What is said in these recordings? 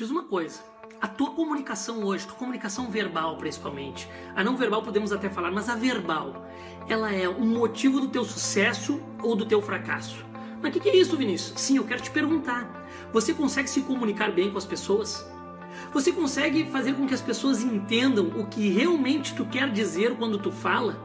Diz uma coisa. A tua comunicação hoje, tua comunicação verbal principalmente, a não verbal podemos até falar, mas a verbal, ela é um motivo do teu sucesso ou do teu fracasso? Mas o que, que é isso, Vinícius? Sim, eu quero te perguntar. Você consegue se comunicar bem com as pessoas? Você consegue fazer com que as pessoas entendam o que realmente tu quer dizer quando tu fala?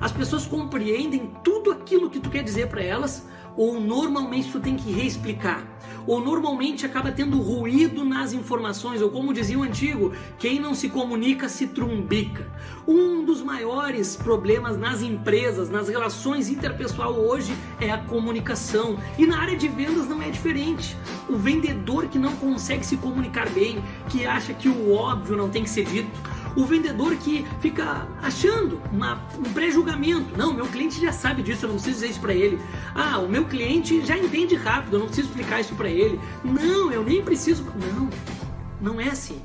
As pessoas compreendem tudo aquilo que tu quer dizer para elas ou normalmente tu tem que reexplicar? Ou normalmente acaba tendo ruído nas informações, ou como dizia o antigo, quem não se comunica se trumbica. Um dos maiores problemas nas empresas, nas relações interpessoal hoje é a comunicação. E na área de vendas não é diferente. O vendedor que não consegue se comunicar bem, que acha que o óbvio não tem que ser dito, o vendedor que fica achando uma, um pré-julgamento. Não, meu cliente já sabe disso, eu não preciso dizer isso para ele. Ah, o meu cliente já entende rápido, eu não preciso explicar isso para ele. Não, eu nem preciso. Não, não é assim.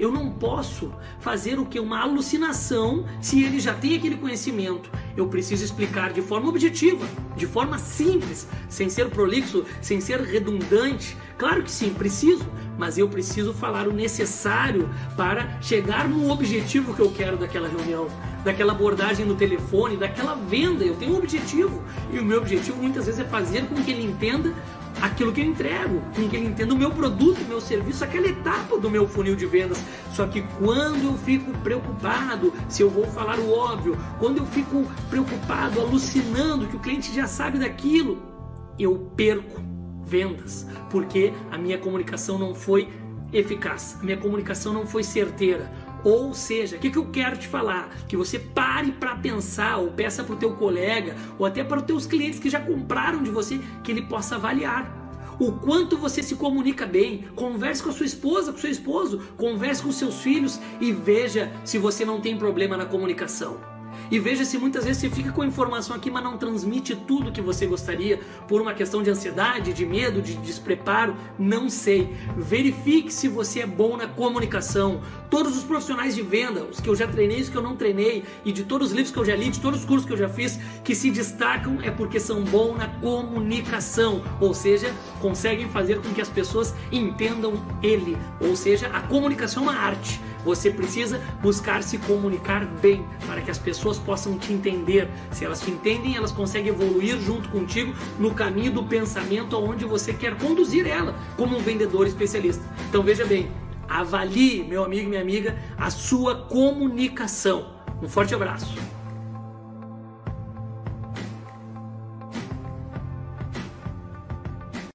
Eu não posso fazer o que? Uma alucinação se ele já tem aquele conhecimento. Eu preciso explicar de forma objetiva, de forma simples, sem ser prolixo, sem ser redundante. Claro que sim, preciso, mas eu preciso falar o necessário para chegar no objetivo que eu quero daquela reunião, daquela abordagem no telefone, daquela venda. Eu tenho um objetivo e o meu objetivo muitas vezes é fazer com que ele entenda aquilo que eu entrego, com que ele entenda o meu produto, o meu serviço, aquela etapa do meu funil de vendas. Só que quando eu fico preocupado se eu vou falar o óbvio, quando eu fico preocupado, alucinando que o cliente já sabe daquilo, eu perco vendas, porque a minha comunicação não foi eficaz, a minha comunicação não foi certeira. Ou seja, o que, que eu quero te falar? Que você pare para pensar, ou peça para o teu colega, ou até para os teus clientes que já compraram de você, que ele possa avaliar o quanto você se comunica bem. Converse com a sua esposa, com seu esposo, converse com seus filhos e veja se você não tem problema na comunicação. E veja se muitas vezes você fica com a informação aqui, mas não transmite tudo que você gostaria por uma questão de ansiedade, de medo, de despreparo. Não sei. Verifique se você é bom na comunicação. Todos os profissionais de venda, os que eu já treinei, os que eu não treinei, e de todos os livros que eu já li, de todos os cursos que eu já fiz, que se destacam é porque são bons na comunicação. Ou seja, conseguem fazer com que as pessoas entendam ele. Ou seja, a comunicação é uma arte. Você precisa buscar se comunicar bem para que as pessoas possam te entender. Se elas te entendem, elas conseguem evoluir junto contigo no caminho do pensamento aonde você quer conduzir ela como um vendedor especialista. Então veja bem, avalie, meu amigo e minha amiga, a sua comunicação. Um forte abraço.